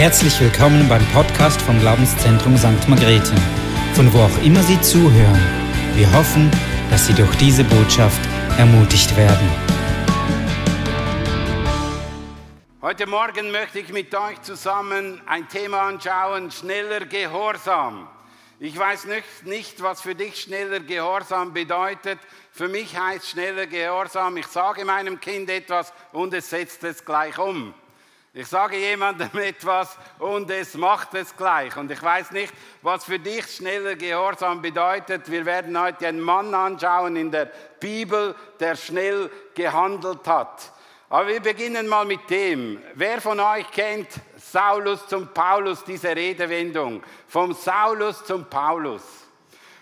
Herzlich willkommen beim Podcast vom Glaubenszentrum St. Margrethe, von wo auch immer Sie zuhören. Wir hoffen, dass Sie durch diese Botschaft ermutigt werden. Heute Morgen möchte ich mit euch zusammen ein Thema anschauen, schneller Gehorsam. Ich weiß nicht, nicht, was für dich schneller Gehorsam bedeutet. Für mich heißt schneller Gehorsam, ich sage meinem Kind etwas und es setzt es gleich um. Ich sage jemandem etwas und es macht es gleich. Und ich weiß nicht, was für dich schneller Gehorsam bedeutet. Wir werden heute einen Mann anschauen in der Bibel, der schnell gehandelt hat. Aber wir beginnen mal mit dem. Wer von euch kennt Saulus zum Paulus, diese Redewendung? Vom Saulus zum Paulus.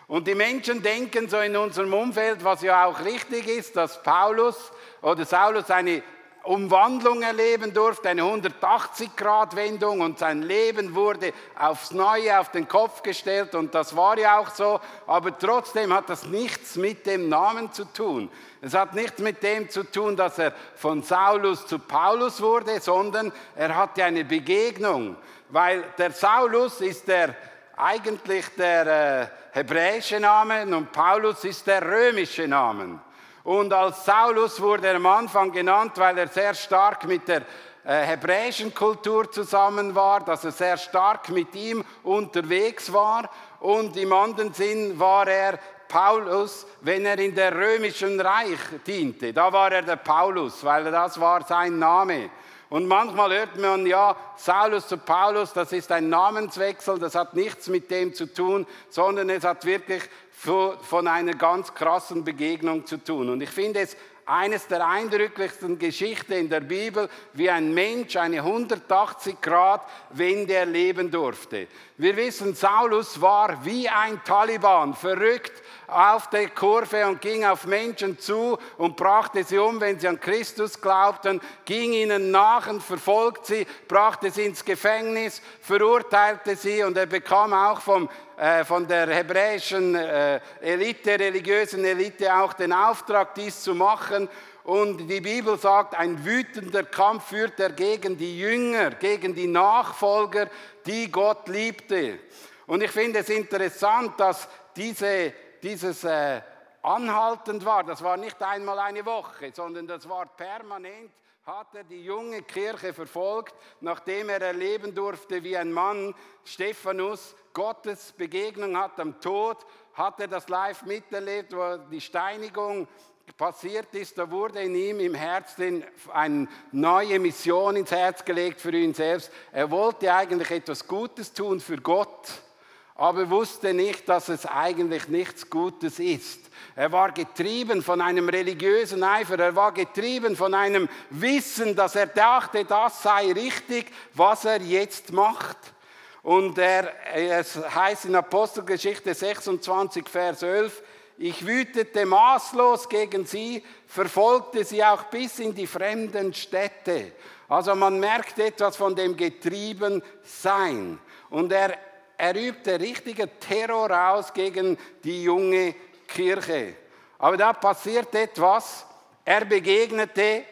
Und die Menschen denken so in unserem Umfeld, was ja auch richtig ist, dass Paulus oder Saulus eine Umwandlung erleben durfte, eine 180-Grad-Wendung und sein Leben wurde aufs Neue auf den Kopf gestellt und das war ja auch so, aber trotzdem hat das nichts mit dem Namen zu tun. Es hat nichts mit dem zu tun, dass er von Saulus zu Paulus wurde, sondern er hatte eine Begegnung, weil der Saulus ist der eigentlich der äh, hebräische Name und Paulus ist der römische Name. Und als Saulus wurde er am Anfang genannt, weil er sehr stark mit der äh, hebräischen Kultur zusammen war, dass er sehr stark mit ihm unterwegs war. Und im anderen Sinn war er Paulus, wenn er in der römischen Reich diente. Da war er der Paulus, weil das war sein Name. Und manchmal hört man ja, Saulus zu Paulus, das ist ein Namenswechsel, das hat nichts mit dem zu tun, sondern es hat wirklich von einer ganz krassen Begegnung zu tun. Und ich finde es eines der eindrücklichsten Geschichten in der Bibel, wie ein Mensch eine 180 Grad Wende erleben durfte. Wir wissen, Saulus war wie ein Taliban, verrückt auf der Kurve und ging auf Menschen zu und brachte sie um, wenn sie an Christus glaubten, ging ihnen nach und verfolgte sie, brachte sie ins Gefängnis, verurteilte sie und er bekam auch vom äh, von der hebräischen äh, Elite, religiösen Elite auch den Auftrag, dies zu machen. Und die Bibel sagt, ein wütender Kampf führt er gegen die Jünger, gegen die Nachfolger, die Gott liebte. Und ich finde es interessant, dass diese, dieses äh, anhaltend war. Das war nicht einmal eine Woche, sondern das war permanent hat er die junge Kirche verfolgt, nachdem er erleben durfte, wie ein Mann, Stephanus, Gottes Begegnung hat am Tod, hat er das live miterlebt, wo die Steinigung passiert ist, da wurde in ihm im Herzen eine neue Mission ins Herz gelegt für ihn selbst. Er wollte eigentlich etwas Gutes tun für Gott, aber wusste nicht, dass es eigentlich nichts Gutes ist. Er war getrieben von einem religiösen Eifer, er war getrieben von einem Wissen, dass er dachte, das sei richtig, was er jetzt macht. Und er, es heißt in Apostelgeschichte 26, Vers 11, ich wütete maßlos gegen sie, verfolgte sie auch bis in die fremden Städte. Also man merkt etwas von dem Getriebensein. Und er, er übte richtiger Terror aus gegen die junge Kirche. Aber da passiert etwas. Er begegnete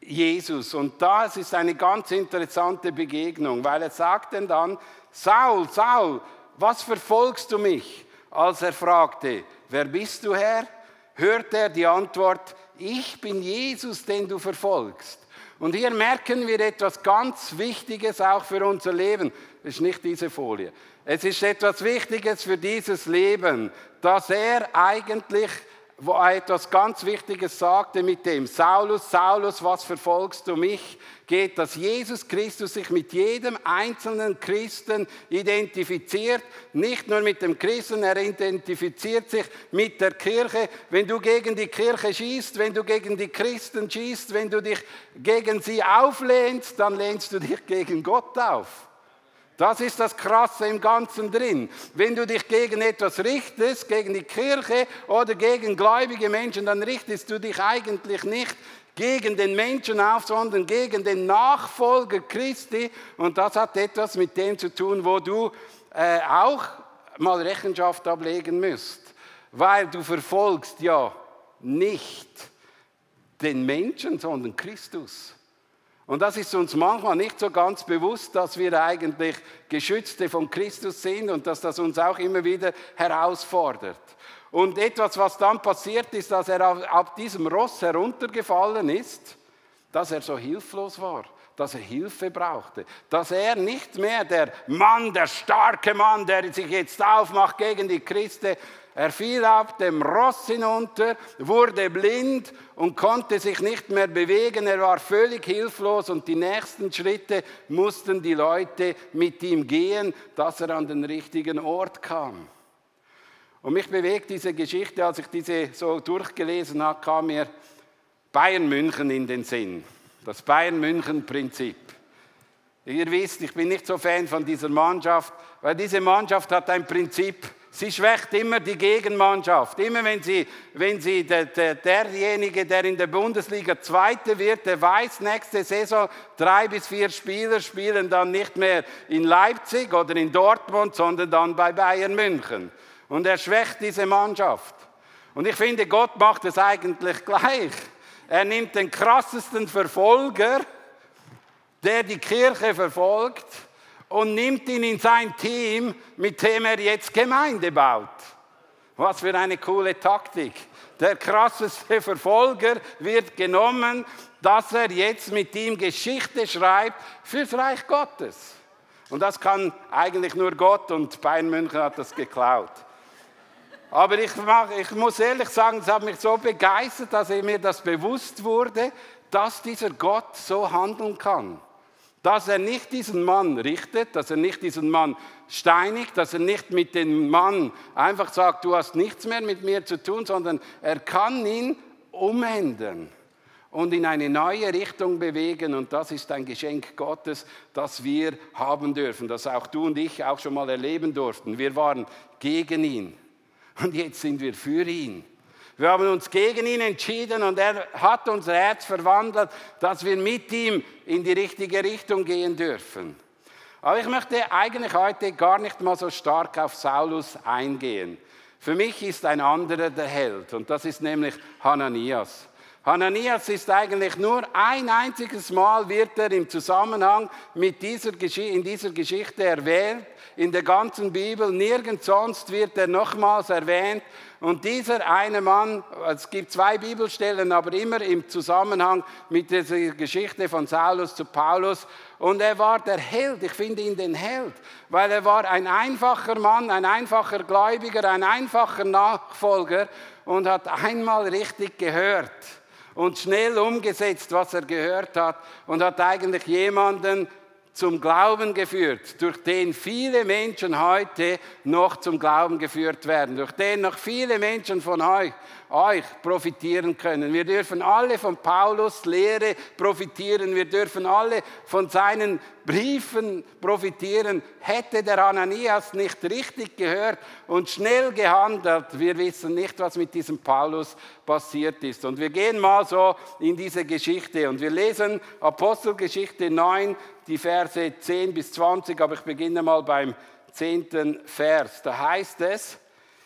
Jesus. Und das ist eine ganz interessante Begegnung, weil er sagt dann, Saul, Saul, was verfolgst du mich? Als er fragte, wer bist du Herr? hörte er die Antwort, ich bin Jesus, den du verfolgst. Und hier merken wir etwas ganz Wichtiges auch für unser Leben. Das ist nicht diese Folie. Es ist etwas Wichtiges für dieses Leben, dass er eigentlich wo er etwas ganz Wichtiges sagte mit dem, Saulus, Saulus, was verfolgst du mich? Geht, dass Jesus Christus sich mit jedem einzelnen Christen identifiziert, nicht nur mit dem Christen, er identifiziert sich mit der Kirche. Wenn du gegen die Kirche schießt, wenn du gegen die Christen schießt, wenn du dich gegen sie auflehnst, dann lehnst du dich gegen Gott auf. Das ist das Krasse im Ganzen drin. Wenn du dich gegen etwas richtest, gegen die Kirche oder gegen gläubige Menschen, dann richtest du dich eigentlich nicht gegen den Menschen auf, sondern gegen den Nachfolger Christi. Und das hat etwas mit dem zu tun, wo du äh, auch mal Rechenschaft ablegen müsst. Weil du verfolgst ja nicht den Menschen, sondern Christus. Und das ist uns manchmal nicht so ganz bewusst, dass wir eigentlich Geschützte von Christus sind und dass das uns auch immer wieder herausfordert. Und etwas, was dann passiert ist, dass er ab diesem Ross heruntergefallen ist, dass er so hilflos war, dass er Hilfe brauchte, dass er nicht mehr der Mann, der starke Mann, der sich jetzt aufmacht gegen die Christen, er fiel ab dem Ross hinunter, wurde blind und konnte sich nicht mehr bewegen. Er war völlig hilflos und die nächsten Schritte mussten die Leute mit ihm gehen, dass er an den richtigen Ort kam. Und mich bewegt diese Geschichte, als ich diese so durchgelesen habe, kam mir Bayern München in den Sinn. Das Bayern München Prinzip. Ihr wisst, ich bin nicht so Fan von dieser Mannschaft, weil diese Mannschaft hat ein Prinzip, Sie schwächt immer die Gegenmannschaft. Immer wenn sie, wenn sie der, der, derjenige, der in der Bundesliga Zweite wird, der weiß, nächste Saison drei bis vier Spieler spielen dann nicht mehr in Leipzig oder in Dortmund, sondern dann bei Bayern München. Und er schwächt diese Mannschaft. Und ich finde, Gott macht es eigentlich gleich. Er nimmt den krassesten Verfolger, der die Kirche verfolgt, und nimmt ihn in sein Team, mit dem er jetzt Gemeinde baut. Was für eine coole Taktik. Der krasseste Verfolger wird genommen, dass er jetzt mit ihm Geschichte schreibt fürs Reich Gottes. Und das kann eigentlich nur Gott und Bayern München hat das geklaut. Aber ich, ich muss ehrlich sagen, es hat mich so begeistert, dass mir das bewusst wurde, dass dieser Gott so handeln kann. Dass er nicht diesen Mann richtet, dass er nicht diesen Mann steinigt, dass er nicht mit dem Mann einfach sagt, du hast nichts mehr mit mir zu tun, sondern er kann ihn umändern und in eine neue Richtung bewegen. Und das ist ein Geschenk Gottes, das wir haben dürfen, das auch du und ich auch schon mal erleben durften. Wir waren gegen ihn und jetzt sind wir für ihn. Wir haben uns gegen ihn entschieden und er hat unser Herz verwandelt, dass wir mit ihm in die richtige Richtung gehen dürfen. Aber ich möchte eigentlich heute gar nicht mal so stark auf Saulus eingehen. Für mich ist ein anderer der Held und das ist nämlich Hananias. Hananias ist eigentlich nur ein einziges Mal wird er im Zusammenhang mit dieser in dieser Geschichte erwähnt. In der ganzen Bibel nirgends sonst wird er nochmals erwähnt. Und dieser eine Mann, es gibt zwei Bibelstellen, aber immer im Zusammenhang mit dieser Geschichte von Saulus zu Paulus. Und er war der Held, ich finde ihn den Held, weil er war ein einfacher Mann, ein einfacher Gläubiger, ein einfacher Nachfolger und hat einmal richtig gehört und schnell umgesetzt, was er gehört hat und hat eigentlich jemanden zum Glauben geführt, durch den viele Menschen heute noch zum Glauben geführt werden, durch den noch viele Menschen von euch euch profitieren können. Wir dürfen alle von Paulus Lehre profitieren. Wir dürfen alle von seinen Briefen profitieren. Hätte der Ananias nicht richtig gehört und schnell gehandelt, wir wissen nicht, was mit diesem Paulus passiert ist. Und wir gehen mal so in diese Geschichte und wir lesen Apostelgeschichte 9, die Verse 10 bis 20, aber ich beginne mal beim zehnten Vers. Da heißt es,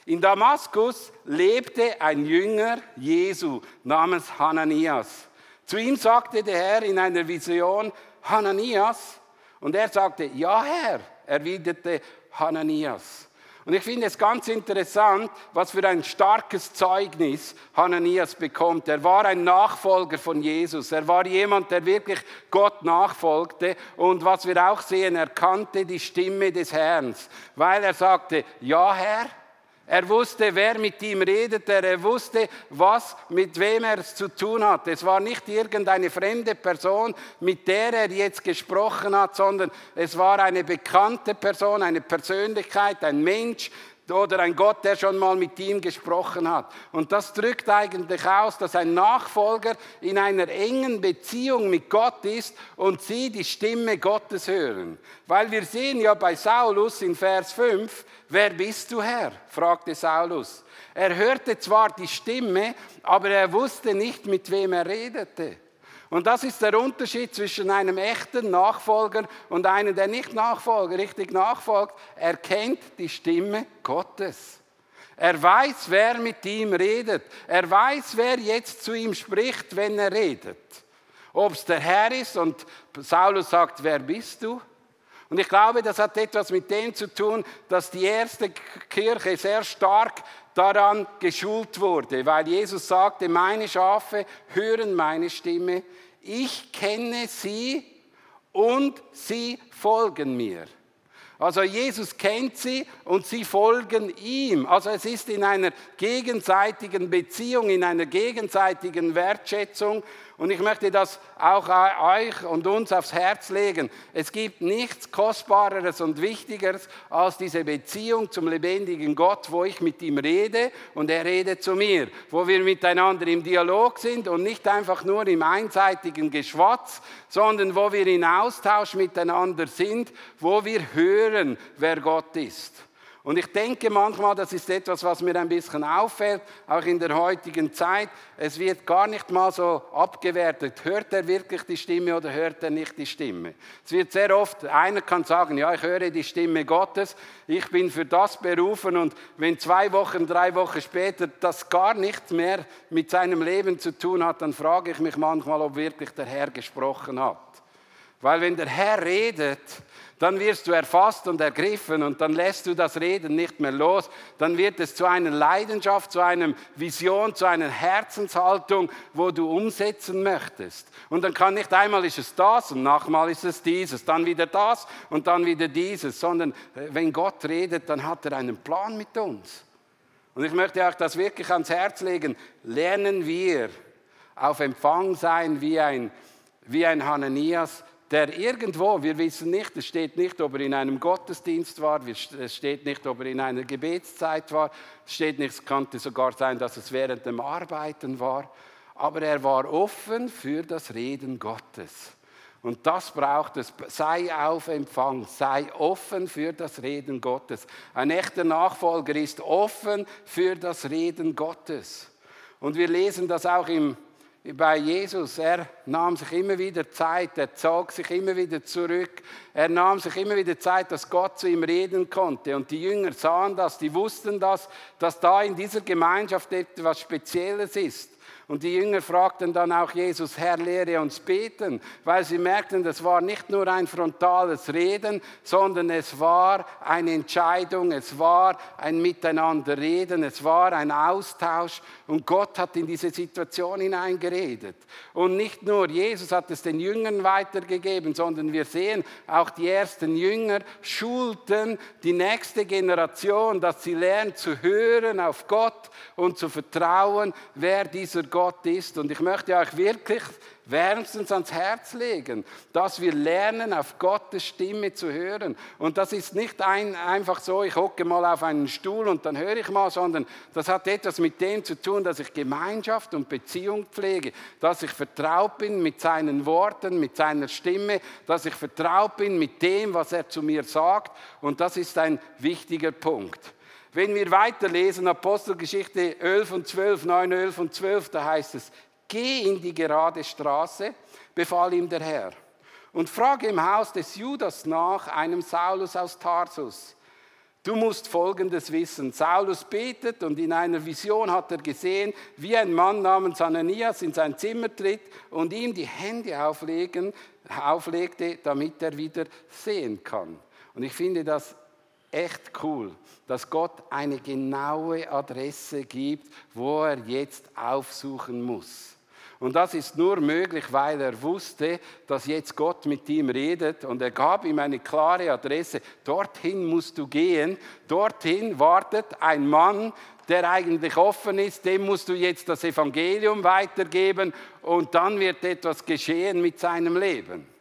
in Damaskus lebte ein Jünger Jesu namens Hananias. Zu ihm sagte der Herr in einer Vision, Hananias. Und er sagte, ja Herr, erwiderte Hananias. Und ich finde es ganz interessant, was für ein starkes Zeugnis Hananias bekommt. Er war ein Nachfolger von Jesus. Er war jemand, der wirklich Gott nachfolgte. Und was wir auch sehen, er kannte die Stimme des Herrn, weil er sagte, ja Herr, er wusste, wer mit ihm redete. Er wusste, was, mit wem er es zu tun hat. Es war nicht irgendeine fremde Person, mit der er jetzt gesprochen hat, sondern es war eine bekannte Person, eine Persönlichkeit, ein Mensch, oder ein Gott, der schon mal mit ihm gesprochen hat. Und das drückt eigentlich aus, dass ein Nachfolger in einer engen Beziehung mit Gott ist und sie die Stimme Gottes hören. Weil wir sehen ja bei Saulus in Vers 5, wer bist du Herr? fragte Saulus. Er hörte zwar die Stimme, aber er wusste nicht, mit wem er redete. Und das ist der Unterschied zwischen einem echten Nachfolger und einem, der nicht nachfolgt, richtig nachfolgt. Er kennt die Stimme Gottes. Er weiß, wer mit ihm redet. Er weiß, wer jetzt zu ihm spricht, wenn er redet. ob es der Herr ist. Und Saulus sagt, wer bist du? Und ich glaube, das hat etwas mit dem zu tun, dass die erste Kirche sehr stark daran geschult wurde, weil Jesus sagte, meine Schafe hören meine Stimme, ich kenne sie und sie folgen mir. Also Jesus kennt sie und sie folgen ihm. Also es ist in einer gegenseitigen Beziehung, in einer gegenseitigen Wertschätzung und ich möchte das auch euch und uns aufs Herz legen. Es gibt nichts Kostbareres und Wichtigeres als diese Beziehung zum lebendigen Gott, wo ich mit ihm rede und er redet zu mir, wo wir miteinander im Dialog sind und nicht einfach nur im einseitigen Geschwatz, sondern wo wir in Austausch miteinander sind, wo wir hören, wer Gott ist. Und ich denke manchmal, das ist etwas, was mir ein bisschen auffällt, auch in der heutigen Zeit. Es wird gar nicht mal so abgewertet. Hört er wirklich die Stimme oder hört er nicht die Stimme? Es wird sehr oft, einer kann sagen, ja, ich höre die Stimme Gottes, ich bin für das berufen und wenn zwei Wochen, drei Wochen später das gar nichts mehr mit seinem Leben zu tun hat, dann frage ich mich manchmal, ob wirklich der Herr gesprochen hat. Weil wenn der Herr redet, dann wirst du erfasst und ergriffen und dann lässt du das Reden nicht mehr los. Dann wird es zu einer Leidenschaft, zu einer Vision, zu einer Herzenshaltung, wo du umsetzen möchtest. Und dann kann nicht einmal ist es das und nachmal ist es dieses, dann wieder das und dann wieder dieses, sondern äh, wenn Gott redet, dann hat er einen Plan mit uns. Und ich möchte auch das wirklich ans Herz legen. Lernen wir auf Empfang sein wie ein, wie ein Hananias, der irgendwo, wir wissen nicht, es steht nicht, ob er in einem Gottesdienst war, es steht nicht, ob er in einer Gebetszeit war, es steht nicht, es könnte sogar sein, dass es während dem Arbeiten war, aber er war offen für das Reden Gottes. Und das braucht es. Sei auf Empfang, sei offen für das Reden Gottes. Ein echter Nachfolger ist offen für das Reden Gottes. Und wir lesen das auch im bei Jesus. Er nahm sich immer wieder Zeit, er zog sich immer wieder zurück. Er nahm sich immer wieder Zeit, dass Gott zu ihm reden konnte. Und die Jünger sahen das, die wussten das, dass da in dieser Gemeinschaft etwas Spezielles ist. Und die Jünger fragten dann auch Jesus, Herr, lehre uns beten, weil sie merkten, das war nicht nur ein frontales Reden, sondern es war eine Entscheidung, es war ein Miteinanderreden, es war ein Austausch und Gott hat in diese Situation hineingeredet. Und nicht nur Jesus hat es den Jüngern weitergegeben, sondern wir sehen, auch die ersten Jünger schulten die nächste Generation, dass sie lernt zu hören auf Gott und zu vertrauen, wer dieser Gott Gott ist. Und ich möchte euch wirklich wärmstens ans Herz legen, dass wir lernen, auf Gottes Stimme zu hören. Und das ist nicht ein, einfach so, ich hocke mal auf einen Stuhl und dann höre ich mal, sondern das hat etwas mit dem zu tun, dass ich Gemeinschaft und Beziehung pflege, dass ich vertraut bin mit seinen Worten, mit seiner Stimme, dass ich vertraut bin mit dem, was er zu mir sagt. Und das ist ein wichtiger Punkt. Wenn wir weiterlesen, Apostelgeschichte 11 und 12, 9, 11 und 12, da heißt es, geh in die gerade Straße, befahl ihm der Herr, und frage im Haus des Judas nach einem Saulus aus Tarsus. Du musst Folgendes wissen. Saulus betet und in einer Vision hat er gesehen, wie ein Mann namens Ananias in sein Zimmer tritt und ihm die Hände auflegen, auflegte, damit er wieder sehen kann. Und ich finde das echt cool, dass Gott eine genaue Adresse gibt, wo er jetzt aufsuchen muss. Und das ist nur möglich, weil er wusste, dass jetzt Gott mit ihm redet und er gab ihm eine klare Adresse. Dorthin musst du gehen. Dorthin wartet ein Mann, der eigentlich offen ist. Dem musst du jetzt das Evangelium weitergeben und dann wird etwas geschehen mit seinem Leben.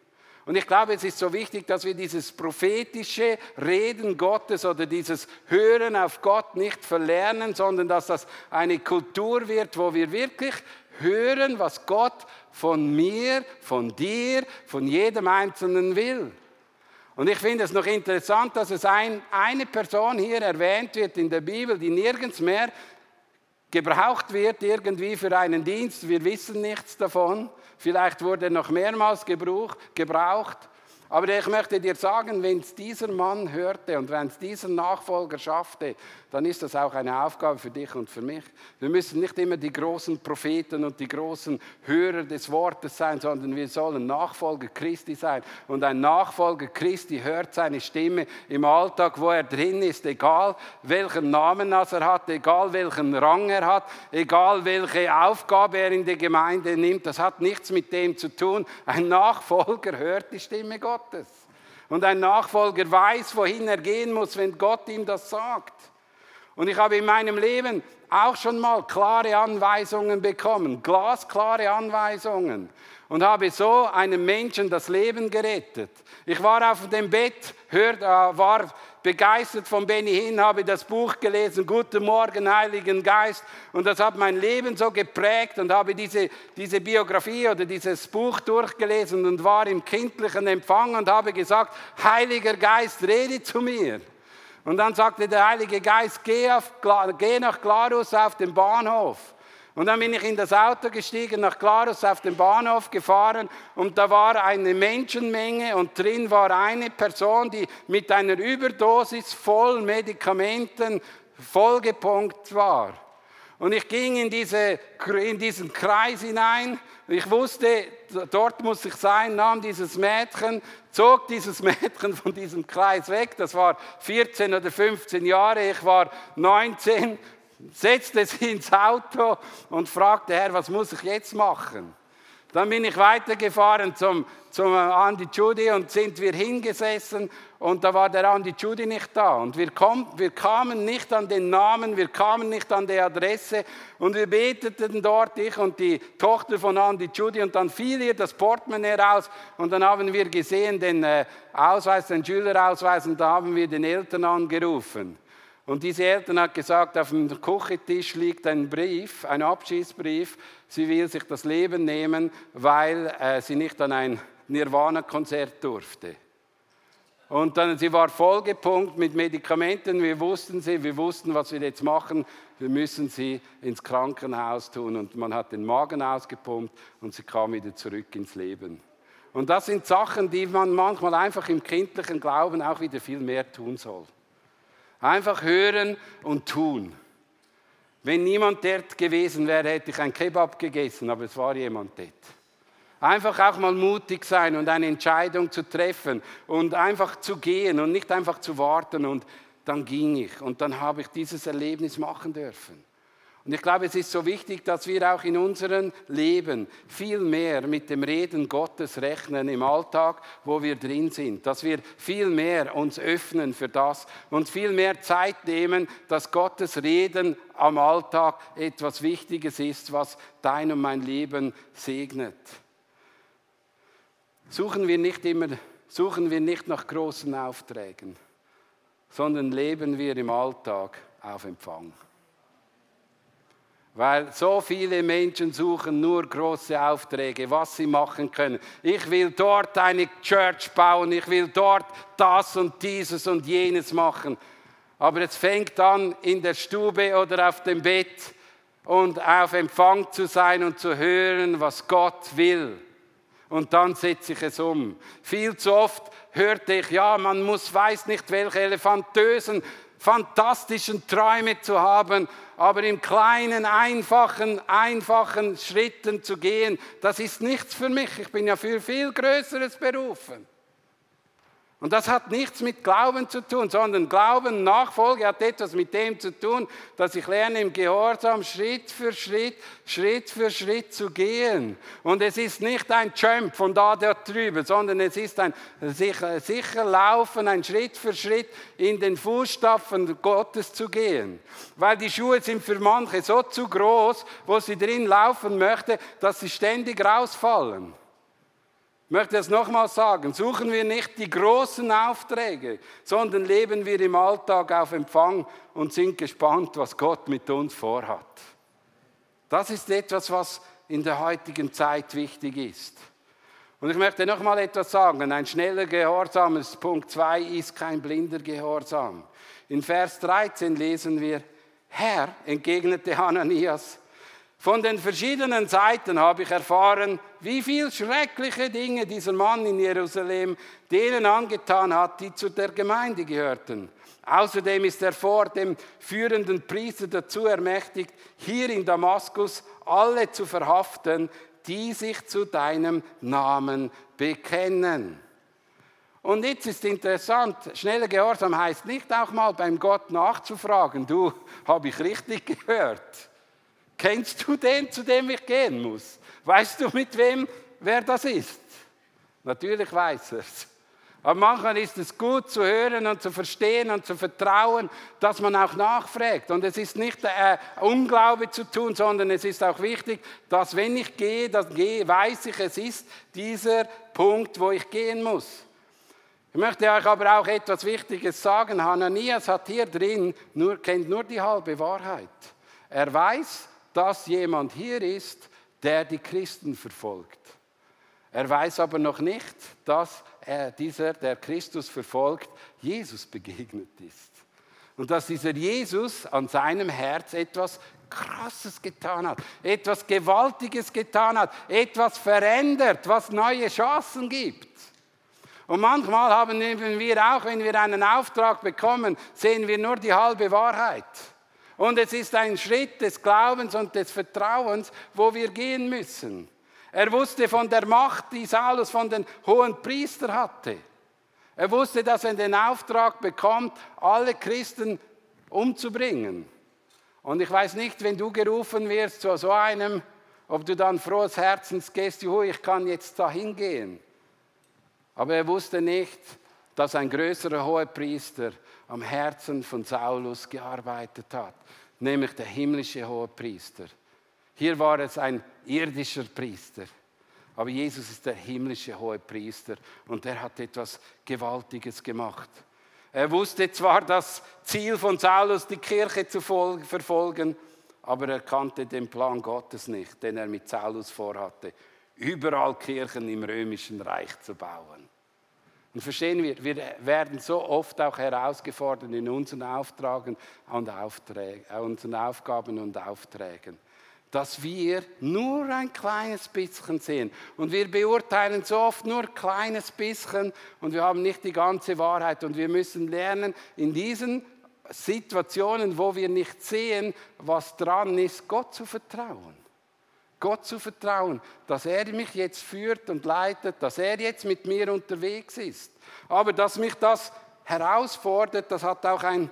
Und ich glaube, es ist so wichtig, dass wir dieses prophetische Reden Gottes oder dieses Hören auf Gott nicht verlernen, sondern dass das eine Kultur wird, wo wir wirklich hören, was Gott von mir, von dir, von jedem Einzelnen will. Und ich finde es noch interessant, dass es ein, eine Person hier erwähnt wird in der Bibel, die nirgends mehr gebraucht wird irgendwie für einen Dienst. Wir wissen nichts davon. Vielleicht wurde er noch mehrmals gebraucht. Aber ich möchte dir sagen, wenn es dieser Mann hörte und wenn es dieser Nachfolger schaffte, dann ist das auch eine Aufgabe für dich und für mich. Wir müssen nicht immer die großen Propheten und die großen Hörer des Wortes sein, sondern wir sollen Nachfolger Christi sein. Und ein Nachfolger Christi hört seine Stimme im Alltag, wo er drin ist, egal welchen Namen er hat, egal welchen Rang er hat, egal welche Aufgabe er in der Gemeinde nimmt. Das hat nichts mit dem zu tun. Ein Nachfolger hört die Stimme Gottes. Und ein Nachfolger weiß, wohin er gehen muss, wenn Gott ihm das sagt. Und ich habe in meinem Leben auch schon mal klare Anweisungen bekommen, glasklare Anweisungen. Und habe so einem Menschen das Leben gerettet. Ich war auf dem Bett, hört, äh, war begeistert von Benny Hinn, habe das Buch gelesen, Guten Morgen, Heiligen Geist. Und das hat mein Leben so geprägt und habe diese, diese Biografie oder dieses Buch durchgelesen und war im kindlichen Empfang und habe gesagt, Heiliger Geist, rede zu mir. Und dann sagte der Heilige Geist, geh, auf, geh nach Glarus auf den Bahnhof. Und dann bin ich in das Auto gestiegen, nach Glarus auf den Bahnhof gefahren und da war eine Menschenmenge und drin war eine Person, die mit einer Überdosis voll Medikamenten vollgepumpt war. Und ich ging in, diese, in diesen Kreis hinein. Ich wusste, dort muss ich sein, nahm dieses Mädchen, zog dieses Mädchen von diesem Kreis weg. Das war 14 oder 15 Jahre. Ich war 19, setzte sie ins Auto und fragte, Herr, was muss ich jetzt machen? Dann bin ich weitergefahren zum, zum Andi Judy und sind wir hingesessen und da war der Andi Judy nicht da. Und wir, kom, wir kamen nicht an den Namen, wir kamen nicht an die Adresse und wir beteten dort, ich und die Tochter von Andi Judy und dann fiel ihr das Portemonnaie raus und dann haben wir gesehen den äh, Ausweis, den Schülerausweis und da haben wir den Eltern angerufen. Und diese Eltern hat gesagt, auf dem Küchentisch liegt ein Brief, ein Abschiedsbrief. Sie will sich das Leben nehmen, weil äh, sie nicht an ein Nirvana-Konzert durfte. Und dann, sie war vollgepumpt mit Medikamenten. Wir wussten sie, wir wussten, was wir jetzt machen. Wir müssen sie ins Krankenhaus tun. Und man hat den Magen ausgepumpt und sie kam wieder zurück ins Leben. Und das sind Sachen, die man manchmal einfach im kindlichen Glauben auch wieder viel mehr tun soll. Einfach hören und tun. Wenn niemand dort gewesen wäre, hätte ich ein Kebab gegessen, aber es war jemand dort. Einfach auch mal mutig sein und eine Entscheidung zu treffen und einfach zu gehen und nicht einfach zu warten. Und dann ging ich und dann habe ich dieses Erlebnis machen dürfen. Und ich glaube, es ist so wichtig, dass wir auch in unserem Leben viel mehr mit dem Reden Gottes rechnen im Alltag, wo wir drin sind. Dass wir viel mehr uns öffnen für das und viel mehr Zeit nehmen, dass Gottes Reden am Alltag etwas Wichtiges ist, was dein und mein Leben segnet. Suchen wir nicht immer, suchen wir nicht nach großen Aufträgen, sondern leben wir im Alltag auf Empfang. Weil so viele Menschen suchen nur große Aufträge, was sie machen können. Ich will dort eine Church bauen, ich will dort das und dieses und jenes machen. Aber es fängt an in der Stube oder auf dem Bett und auf Empfang zu sein und zu hören, was Gott will. Und dann setze ich es um. Viel zu oft hörte ich, ja, man muss weiß nicht welche elefantösen fantastischen Träume zu haben, aber im kleinen, einfachen, einfachen Schritten zu gehen, das ist nichts für mich. Ich bin ja für viel Größeres berufen. Und das hat nichts mit Glauben zu tun, sondern Glauben, Nachfolge hat etwas mit dem zu tun, dass ich lerne im Gehorsam Schritt für Schritt, Schritt für Schritt zu gehen. Und es ist nicht ein Jump von da dort drüber, sondern es ist ein sicher, sicher Laufen, ein Schritt für Schritt in den Fußstapfen Gottes zu gehen. Weil die Schuhe sind für manche so zu groß, wo sie drin laufen möchte, dass sie ständig rausfallen. Ich möchte es nochmal sagen, suchen wir nicht die großen Aufträge, sondern leben wir im Alltag auf Empfang und sind gespannt, was Gott mit uns vorhat. Das ist etwas, was in der heutigen Zeit wichtig ist. Und ich möchte nochmal etwas sagen. Ein schneller Gehorsam, ist Punkt 2, ist kein blinder Gehorsam. In Vers 13 lesen wir, Herr, entgegnete Hananias, Von den verschiedenen Seiten habe ich erfahren, wie viel schreckliche Dinge dieser Mann in Jerusalem denen angetan hat, die zu der Gemeinde gehörten. Außerdem ist er vor dem führenden Priester dazu ermächtigt, hier in Damaskus alle zu verhaften, die sich zu deinem Namen bekennen. Und jetzt ist interessant, schneller Gehorsam heißt nicht auch mal beim Gott nachzufragen, du, habe ich richtig gehört? Kennst du den, zu dem ich gehen muss? Weißt du mit wem, wer das ist? Natürlich weiß er es. Aber manchmal ist es gut zu hören und zu verstehen und zu vertrauen, dass man auch nachfragt. Und es ist nicht äh, Unglaube zu tun, sondern es ist auch wichtig, dass wenn ich gehe, dann gehe, weiß ich, es ist dieser Punkt, wo ich gehen muss. Ich möchte euch aber auch etwas Wichtiges sagen. Hananias hat hier drin nur, kennt nur die halbe Wahrheit. Er weiß, dass jemand hier ist, der die Christen verfolgt. Er weiß aber noch nicht, dass er, dieser, der Christus verfolgt, Jesus begegnet ist. Und dass dieser Jesus an seinem Herz etwas Krasses getan hat, etwas Gewaltiges getan hat, etwas verändert, was neue Chancen gibt. Und manchmal haben wir auch, wenn wir einen Auftrag bekommen, sehen wir nur die halbe Wahrheit. Und es ist ein Schritt des Glaubens und des Vertrauens, wo wir gehen müssen. Er wusste von der Macht, die Saulus von den hohen Priestern hatte. Er wusste, dass er den Auftrag bekommt, alle Christen umzubringen. Und ich weiß nicht, wenn du gerufen wirst zu so einem, ob du dann frohes Herzens gehst, ich kann jetzt da hingehen. Aber er wusste nicht, dass ein größerer Hohepriester am Herzen von Saulus gearbeitet hat, nämlich der himmlische Hohepriester. Hier war es ein irdischer Priester, aber Jesus ist der himmlische Hohepriester und er hat etwas Gewaltiges gemacht. Er wusste zwar das Ziel von Saulus, die Kirche zu verfolgen, aber er kannte den Plan Gottes nicht, den er mit Saulus vorhatte, überall Kirchen im römischen Reich zu bauen. Und verstehen wir, wir werden so oft auch herausgefordert in unseren, Auftragen und Aufträgen, äh, unseren Aufgaben und Aufträgen, dass wir nur ein kleines bisschen sehen. Und wir beurteilen so oft nur ein kleines bisschen und wir haben nicht die ganze Wahrheit. Und wir müssen lernen, in diesen Situationen, wo wir nicht sehen, was dran ist, Gott zu vertrauen. Gott zu vertrauen, dass er mich jetzt führt und leitet, dass er jetzt mit mir unterwegs ist. Aber dass mich das herausfordert, das hat auch ein,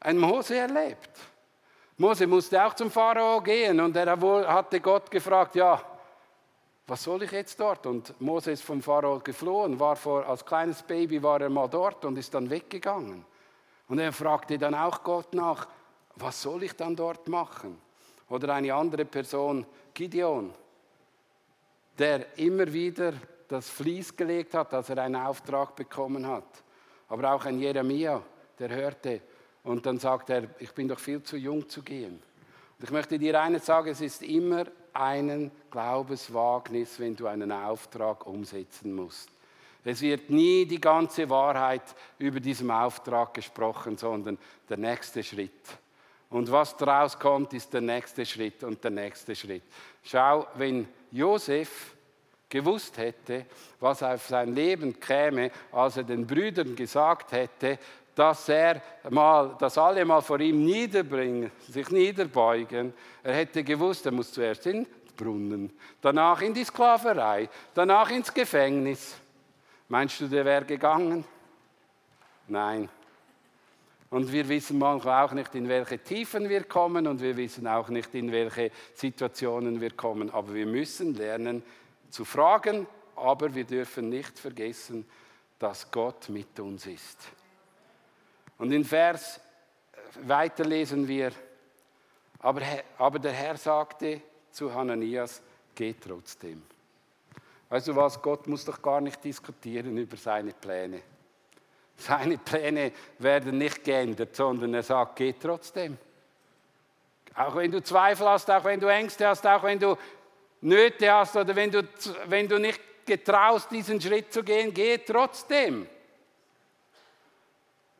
ein Mose erlebt. Mose musste auch zum Pharao gehen und er hatte Gott gefragt, ja, was soll ich jetzt dort? Und Mose ist vom Pharao geflohen, war vor, als kleines Baby war er mal dort und ist dann weggegangen. Und er fragte dann auch Gott nach, was soll ich dann dort machen? Oder eine andere Person, Gideon, der immer wieder das Fließ gelegt hat, als er einen Auftrag bekommen hat. Aber auch ein Jeremia, der hörte und dann sagt er, ich bin doch viel zu jung zu gehen. Und ich möchte dir eines sagen, es ist immer ein Glaubenswagnis, wenn du einen Auftrag umsetzen musst. Es wird nie die ganze Wahrheit über diesem Auftrag gesprochen, sondern der nächste Schritt. Und was daraus kommt, ist der nächste Schritt und der nächste Schritt. Schau, wenn Josef gewusst hätte, was auf sein Leben käme, als er den Brüdern gesagt hätte, dass er mal, dass alle mal vor ihm niederbringen, sich niederbeugen. Er hätte gewusst, er muss zuerst in den Brunnen, danach in die Sklaverei, danach ins Gefängnis. Meinst du, der wäre gegangen? Nein. Und wir wissen manchmal auch nicht, in welche Tiefen wir kommen und wir wissen auch nicht, in welche Situationen wir kommen. Aber wir müssen lernen zu fragen, aber wir dürfen nicht vergessen, dass Gott mit uns ist. Und in Vers äh, weiter lesen wir, aber, aber der Herr sagte zu Hananias, geh trotzdem. Du was, Gott muss doch gar nicht diskutieren über seine Pläne. Seine Pläne werden nicht geändert, sondern er sagt, geh trotzdem. Auch wenn du Zweifel hast, auch wenn du Ängste hast, auch wenn du Nöte hast oder wenn du, wenn du nicht getraust, diesen Schritt zu gehen, geh trotzdem.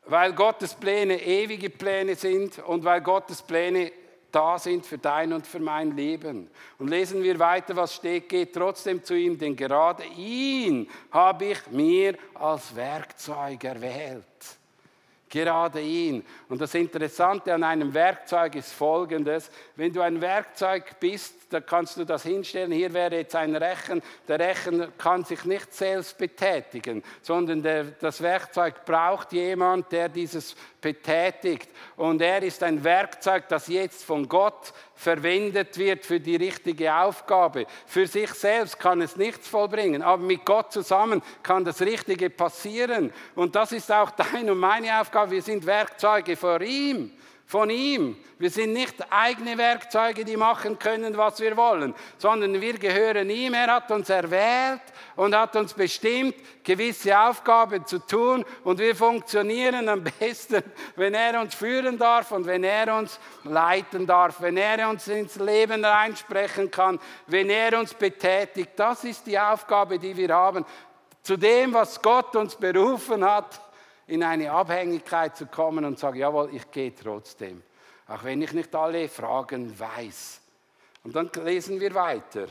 Weil Gottes Pläne ewige Pläne sind und weil Gottes Pläne da sind für dein und für mein Leben. Und lesen wir weiter, was steht, geht trotzdem zu ihm, denn gerade ihn habe ich mir als Werkzeug erwählt gerade ihn. Und das Interessante an einem Werkzeug ist folgendes, wenn du ein Werkzeug bist, da kannst du das hinstellen, hier wäre jetzt ein Rechen, der Rechen kann sich nicht selbst betätigen, sondern der, das Werkzeug braucht jemand, der dieses betätigt. Und er ist ein Werkzeug, das jetzt von Gott verwendet wird für die richtige Aufgabe. Für sich selbst kann es nichts vollbringen, aber mit Gott zusammen kann das Richtige passieren. Und das ist auch deine und meine Aufgabe. Wir sind Werkzeuge vor ihm von ihm. Wir sind nicht eigene Werkzeuge, die machen können, was wir wollen, sondern wir gehören ihm. Er hat uns erwählt und hat uns bestimmt, gewisse Aufgaben zu tun. Und wir funktionieren am besten, wenn er uns führen darf und wenn er uns leiten darf, wenn er uns ins Leben reinsprechen kann, wenn er uns betätigt. Das ist die Aufgabe, die wir haben. Zu dem, was Gott uns berufen hat, in eine Abhängigkeit zu kommen und sagen, jawohl, ich gehe trotzdem, auch wenn ich nicht alle Fragen weiß. Und dann lesen wir weiter.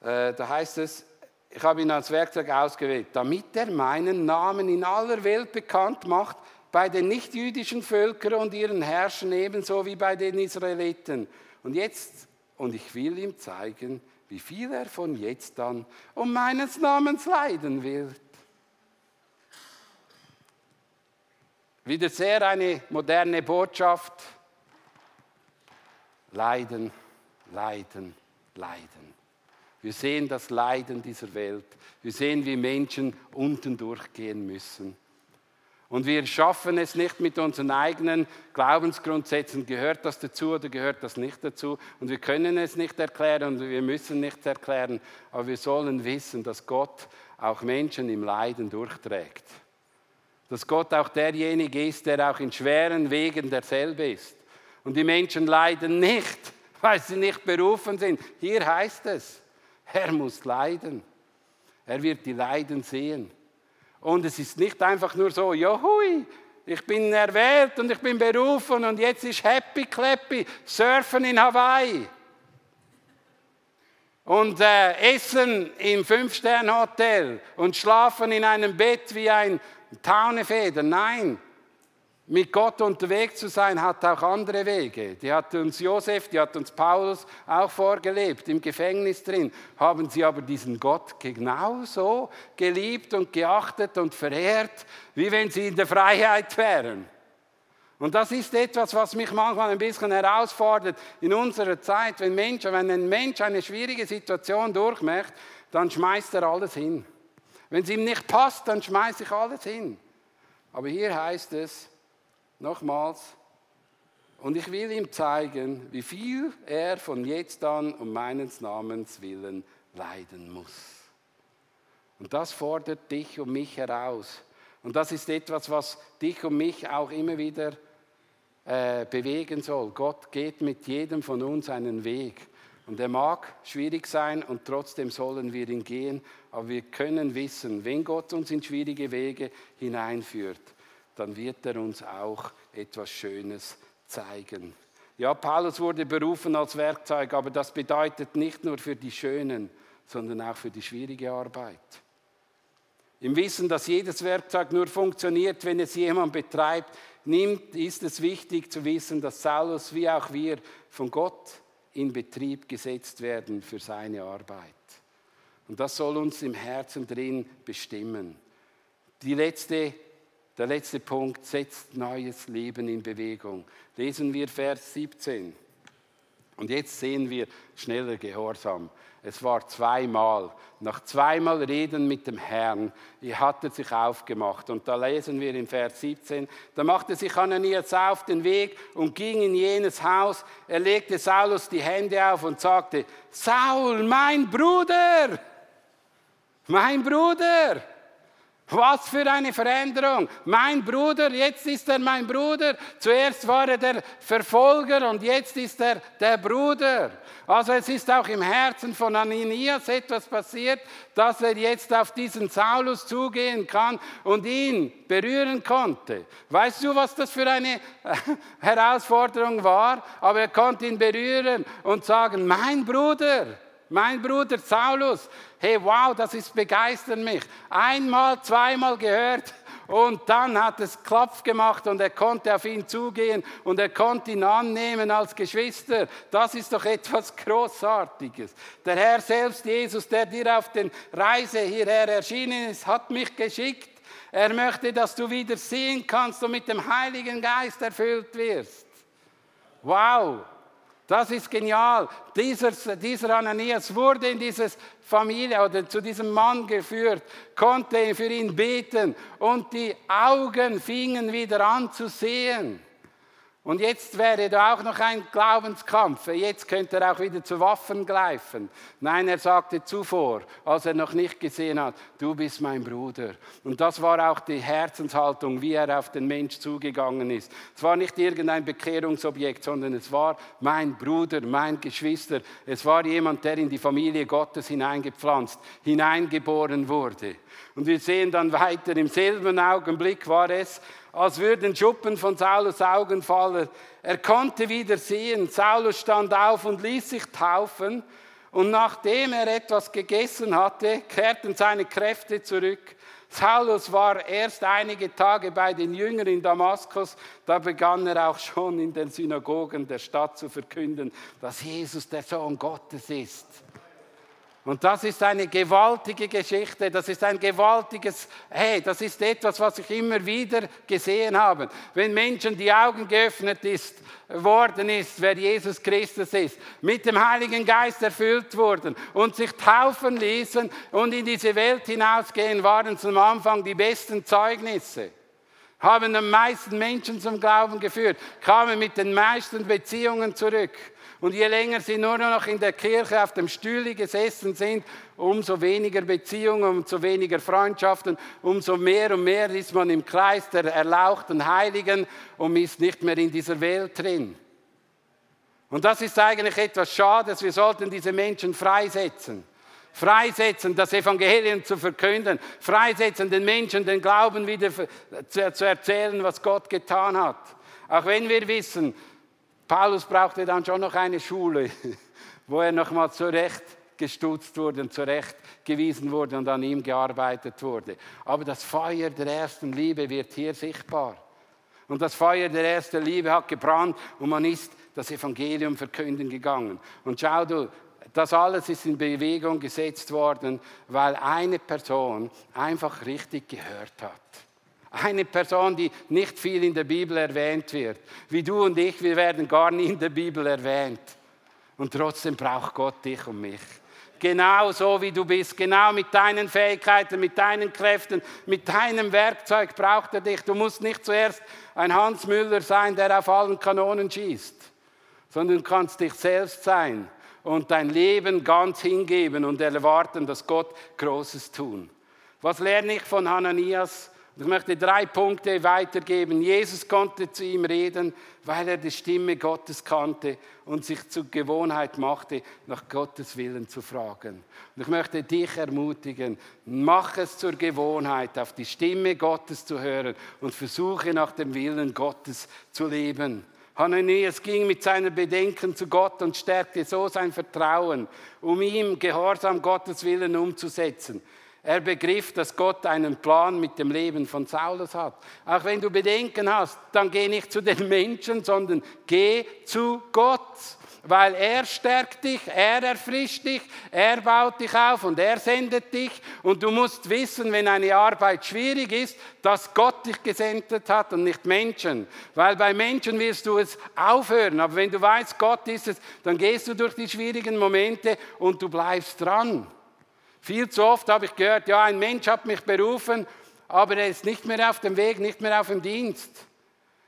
Äh, da heißt es, ich habe ihn als Werkzeug ausgewählt, damit er meinen Namen in aller Welt bekannt macht, bei den nichtjüdischen Völkern und ihren Herrschern ebenso wie bei den Israeliten. Und jetzt, und ich will ihm zeigen, wie viel er von jetzt an um meines Namens leiden will. Wieder sehr eine moderne Botschaft. Leiden, Leiden, Leiden. Wir sehen das Leiden dieser Welt. Wir sehen, wie Menschen unten durchgehen müssen. Und wir schaffen es nicht mit unseren eigenen Glaubensgrundsätzen, gehört das dazu oder gehört das nicht dazu. Und wir können es nicht erklären und wir müssen nicht erklären, aber wir sollen wissen, dass Gott auch Menschen im Leiden durchträgt dass Gott auch derjenige ist, der auch in schweren Wegen derselbe ist. Und die Menschen leiden nicht, weil sie nicht berufen sind. Hier heißt es, er muss leiden. Er wird die Leiden sehen. Und es ist nicht einfach nur so, johui, ich bin erwählt und ich bin berufen und jetzt ist happy clappy, surfen in Hawaii. Und äh, essen im Fünf-Sterne-Hotel und schlafen in einem Bett wie ein Taunefeder, nein. Mit Gott unterwegs zu sein hat auch andere Wege. Die hat uns Josef, die hat uns Paulus auch vorgelebt. Im Gefängnis drin haben sie aber diesen Gott genauso geliebt und geachtet und verehrt, wie wenn sie in der Freiheit wären. Und das ist etwas, was mich manchmal ein bisschen herausfordert in unserer Zeit. Wenn, Menschen, wenn ein Mensch eine schwierige Situation durchmacht, dann schmeißt er alles hin. Wenn es ihm nicht passt, dann schmeiße ich alles hin. Aber hier heißt es nochmals, und ich will ihm zeigen, wie viel er von jetzt an um meines Namens willen leiden muss. Und das fordert dich und mich heraus. Und das ist etwas, was dich und mich auch immer wieder äh, bewegen soll. Gott geht mit jedem von uns einen Weg. Und er mag schwierig sein und trotzdem sollen wir ihn gehen. Aber wir können wissen, wenn Gott uns in schwierige Wege hineinführt, dann wird er uns auch etwas Schönes zeigen. Ja, Paulus wurde berufen als Werkzeug, aber das bedeutet nicht nur für die schönen, sondern auch für die schwierige Arbeit. Im Wissen, dass jedes Werkzeug nur funktioniert, wenn es jemand betreibt, nimmt, ist es wichtig zu wissen, dass Saulus wie auch wir von Gott in Betrieb gesetzt werden für seine Arbeit. Und das soll uns im Herzen drin bestimmen. Die letzte, der letzte Punkt setzt neues Leben in Bewegung. Lesen wir Vers 17. Und jetzt sehen wir schneller Gehorsam. Es war zweimal. Nach zweimal Reden mit dem Herrn hat er sich aufgemacht. Und da lesen wir in Vers 17, da machte sich Ananias auf den Weg und ging in jenes Haus. Er legte Saulus die Hände auf und sagte, Saul, mein Bruder, mein Bruder, Was für eine Veränderung. Mein Bruder, jetzt ist er mein Bruder. Zuerst war er der Verfolger und jetzt ist er der Bruder. Also es ist auch im Herzen von Ananias etwas passiert, dass er jetzt auf diesen Saulus zugehen kann und ihn berühren konnte. Weißt du, was das für eine Herausforderung war? Aber er konnte ihn berühren und sagen, mein Bruder, mein Bruder Saulus, hey wow, das ist begeistern mich. Einmal, zweimal gehört und dann hat es Klopf gemacht und er konnte auf ihn zugehen und er konnte ihn annehmen als Geschwister. Das ist doch etwas Großartiges. Der Herr selbst, Jesus, der dir auf den Reise hierher erschienen ist, hat mich geschickt. Er möchte, dass du wieder sehen kannst und mit dem Heiligen Geist erfüllt wirst. Wow, das ist genial. Dieser, dieser Ananias wurde in diese Familie oder zu diesem Mann geführt, konnte für ihn beten und die Augen fingen wieder an zu sehen. Und jetzt wäre da auch noch ein Glaubenskampf. Jetzt könnte er auch wieder zu Waffen greifen. Nein, er sagte zuvor, als er noch nicht gesehen hat, du bist mein Bruder. Und das war auch die Herzenshaltung, wie er auf den Mensch zugegangen ist. Es war nicht irgendein Bekehrungsobjekt, sondern es war mein Bruder, mein Geschwister. Es war jemand, der in die Familie Gottes hineingepflanzt, hineingeboren wurde. Und wir sehen dann weiter, im selben Augenblick war es, als würden Schuppen von Saulus Augen fallen. Er konnte wieder sehen. Saulus stand auf und ließ sich taufen. Und nachdem er etwas gegessen hatte, kehrten seine Kräfte zurück. Saulus war erst einige Tage bei den Jüngern in Damaskus. Da begann er auch schon in den Synagogen der Stadt zu verkünden, dass Jesus der Sohn Gottes ist. Und das ist eine gewaltige Geschichte, das ist ein gewaltiges, hey, das ist etwas, was ich immer wieder gesehen habe. Wenn Menschen die Augen geöffnet ist, worden ist, wer Jesus Christus ist, mit dem Heiligen Geist erfüllt wurden und sich taufen ließen und in diese Welt hinausgehen, waren zum Anfang die besten Zeugnisse haben am meisten Menschen zum Glauben geführt, kamen mit den meisten Beziehungen zurück. Und je länger sie nur noch in der Kirche auf dem Stühle gesessen sind, umso weniger Beziehungen, umso weniger Freundschaften, umso mehr und mehr ist man im Kreis der erlauchten Heiligen und ist nicht mehr in dieser Welt drin. Und das ist eigentlich etwas Schades. Wir sollten diese Menschen freisetzen. Freisetzen, das Evangelium zu verkünden. Freisetzen, den Menschen den Glauben wieder zu erzählen, was Gott getan hat. Auch wenn wir wissen, Paulus brauchte dann schon noch eine Schule, wo er nochmal zurechtgestutzt wurde und zurechtgewiesen wurde und an ihm gearbeitet wurde. Aber das Feuer der ersten Liebe wird hier sichtbar. Und das Feuer der ersten Liebe hat gebrannt und man ist das Evangelium verkünden gegangen. Und schau du, das alles ist in Bewegung gesetzt worden, weil eine Person einfach richtig gehört hat. Eine Person, die nicht viel in der Bibel erwähnt wird. Wie du und ich, wir werden gar nie in der Bibel erwähnt. Und trotzdem braucht Gott dich und mich. Genau so wie du bist, genau mit deinen Fähigkeiten, mit deinen Kräften, mit deinem Werkzeug braucht er dich. Du musst nicht zuerst ein Hans Müller sein, der auf allen Kanonen schießt, sondern du kannst dich selbst sein und dein Leben ganz hingeben und erwarten, dass Gott Großes tun. Was lerne ich von Hananias? Ich möchte drei Punkte weitergeben. Jesus konnte zu ihm reden, weil er die Stimme Gottes kannte und sich zur Gewohnheit machte, nach Gottes Willen zu fragen. Und ich möchte dich ermutigen, mach es zur Gewohnheit, auf die Stimme Gottes zu hören und versuche nach dem Willen Gottes zu leben. Hananias ging mit seinen Bedenken zu Gott und stärkte so sein Vertrauen, um ihm Gehorsam Gottes Willen umzusetzen. Er begriff, dass Gott einen Plan mit dem Leben von Saulus hat. Auch wenn du Bedenken hast, dann geh nicht zu den Menschen, sondern geh zu Gott. Weil er stärkt dich, er erfrischt dich, er baut dich auf und er sendet dich. Und du musst wissen, wenn eine Arbeit schwierig ist, dass Gott dich gesendet hat und nicht Menschen. Weil bei Menschen wirst du es aufhören. Aber wenn du weißt, Gott ist es, dann gehst du durch die schwierigen Momente und du bleibst dran. Viel zu oft habe ich gehört, ja, ein Mensch hat mich berufen, aber er ist nicht mehr auf dem Weg, nicht mehr auf dem Dienst.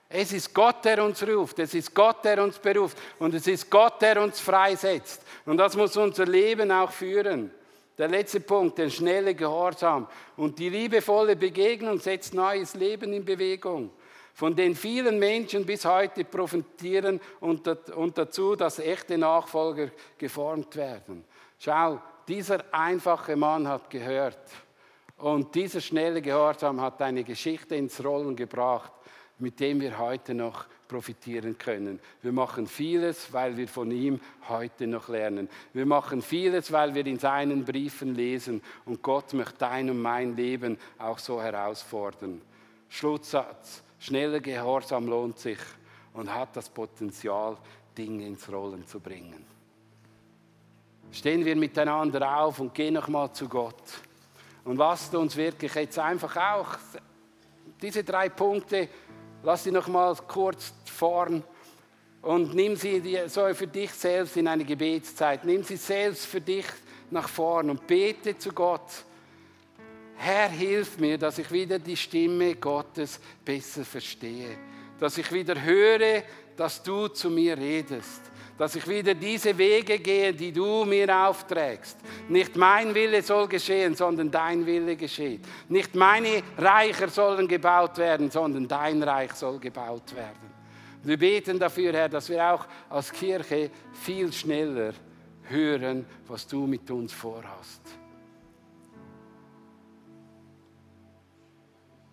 Es ist Gott, der uns ruft, es ist Gott, der uns beruft und es ist Gott, der uns freisetzt. Und das muss unser Leben auch führen. Der letzte Punkt, der schnelle Gehorsam. Und die liebevolle Begegnung setzt neues Leben in Bewegung, von den vielen Menschen bis heute profitieren und, dazu, dass echte Nachfolger geformt werden. Schau, dieser einfache Mann hat gehört. Und dieser schnelle Gehorsam hat eine Geschichte ins Rollen gebracht, mit dem wir heute noch profitieren können. Wir machen vieles, weil wir von ihm heute noch lernen. Wir machen vieles, weil wir in seinen Briefen lesen und Gott möchte dein und mein Leben auch so herausfordern. Schlusssatz, schneller Gehorsam lohnt sich und hat das Potenzial, Dinge ins Rollen zu bringen. Stehen wir miteinander auf und gehen nochmal zu Gott. Und lasst uns wirklich jetzt einfach auch diese drei Punkte Lass sie noch mal kurz vorn und nimm sie so für dich selbst in eine Gebetszeit. Nimm sie selbst für dich nach vorn und bete zu Gott. Herr, hilf mir, dass ich wieder die Stimme Gottes besser verstehe. Dass ich wieder höre, dass du zu mir redest dass ich wieder diese Wege gehe, die du mir aufträgst. Nicht mein Wille soll geschehen, sondern dein Wille geschieht. Nicht meine Reicher sollen gebaut werden, sondern dein Reich soll gebaut werden. Wir beten dafür, Herr, dass wir auch als Kirche viel schneller hören, was du mit uns vorhast.